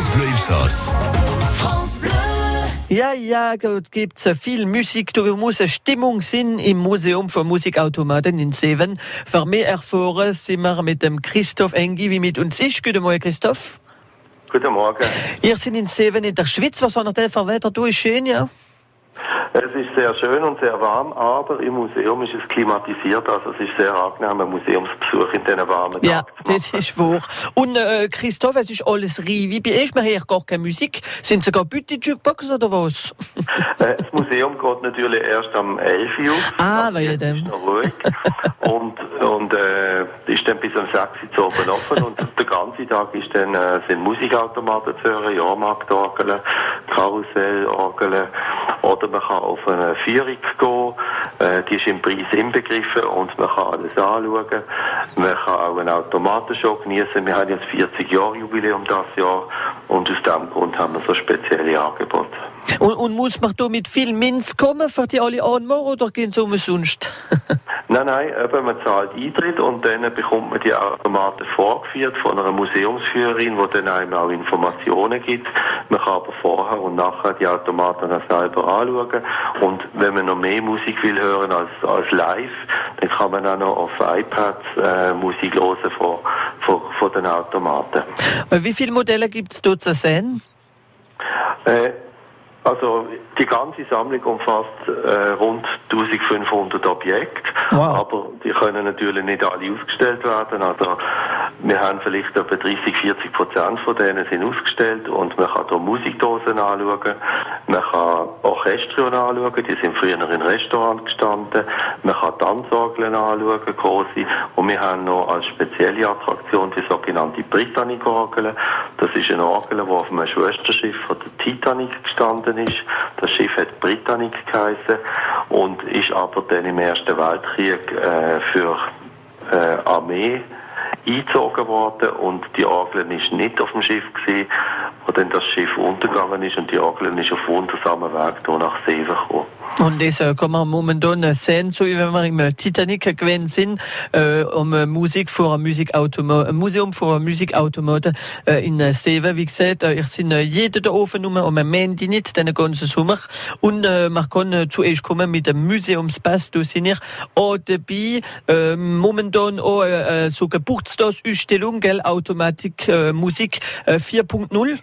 France Bleu Elsass. Ja, ja, gibt es viel Musik. Du musst eine Stimmung sein im Museum für Musikautomaten in Seven. Für mehr erfahren sind wir mit dem Christoph Engi, wie mit uns ist. Guten Morgen, Christoph. Guten Morgen. Ihr seid in Seven in der Schweiz. Was hat der für Wetter? Du ist schön, ja? Es ist sehr schön und sehr warm, aber im Museum ist es klimatisiert, also es ist sehr angenehm, ein Museumsbesuch in diesen warmen Ja, das ist wahr. Und äh, Christoph, es ist alles Rivi. Bei euch, wir hören gar keine Musik. Sind sogar Bütte Jukebox oder was? Äh, das Museum geht natürlich erst am 11 Uhr. Ah, weil. Ist noch ruhig. und und äh, ist dann bis um 6 Uhr oben offen und der ganze Tag ist dann, äh, sind Musikautomaten zu hören, Jahrmarktorgeln, Karussellorgeln, oder man kann auf eine Führung gehen, äh, die ist im Preis inbegriffen und man kann alles anschauen. Man kann auch einen Automatenshow genießen. Wir haben jetzt 40 Jahre Jubiläum das Jahr und aus diesem Grund haben wir so spezielle Angebote. Und, und muss man da mit viel Minz kommen für die alle anmachen oder gehen sie umsonst? Nein, nein, eben, man zahlt Eintritt und dann bekommt man die Automaten vorgeführt von einer Museumsführerin, die dann einem auch Informationen gibt. Man kann aber vorher und nachher die Automaten dann selber anschauen. Und wenn man noch mehr Musik will hören als, als live, dann kann man auch noch auf iPads äh, Musik hören von, von, von den Automaten. Wie viele Modelle gibt es dort zu sehen? Äh, also die ganze Sammlung umfasst äh, rund 1500 Objekte, wow. aber die können natürlich nicht alle ausgestellt werden. Also wir haben vielleicht etwa 30, 40 Prozent von denen sind ausgestellt und man kann hier Musikdosen anschauen, man kann Orchester anschauen, die sind früher in Restaurants gestanden, man kann Tanzorgeln anschauen, große, und wir haben noch als spezielle Attraktion die sogenannte Britannic-Orgel. Das ist eine Orgel, die auf einem Schwesterschiff von der Titanic gestanden ist. Das Schiff hat Britannic geheißen und ist aber dann im Ersten Weltkrieg äh, für äh, Armee eingezogen worden und die Orgel ist nicht auf dem Schiff gewesen, wo dann das Schiff untergegangen ist und die Orgel ist auf wundersamen Weg hier nach Seven gekommen. Und das äh, kann man momentan sehen, so wie wenn wir im Titanic gewesen sind, äh, um äh, Musik vor einem Musikautomat, ein Museum einem Musikautomaten äh, in Seven. Wie gesagt, äh, ich sind äh, jeden da offen um am Ende nicht, den ganzen Sommer. Und äh, man kann äh, zu euch kommen mit dem Museumspass, da sind ich auch dabei. Äh, momentan auch äh, so Geburtstagsausstellung, gell, Automatik, äh, Musik äh, 4.0.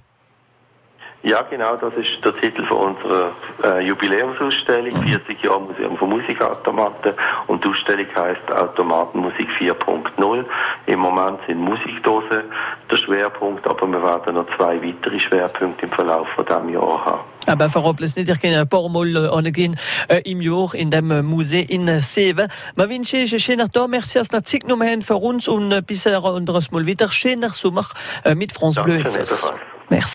Ja, genau, das ist der Titel von unserer äh, Jubiläumsausstellung, 40 mhm. Jahre Museum von Musikautomaten. Und die Ausstellung heißt Automatenmusik 4.0. Im Moment sind Musikdosen der Schwerpunkt, aber wir werden noch zwei weitere Schwerpunkte im Verlauf von diesem Jahr haben. Aber verroppelt es nicht, ich kann ein paar Mal angehen äh, im Jahr in dem Museum in Seven. Wir wünschen euch einen schönen Tag. Merci, dass ihr Zeit genommen habt für uns und äh, bis ein anderes Mal wieder. Schöner Sommer äh, mit France Bleu.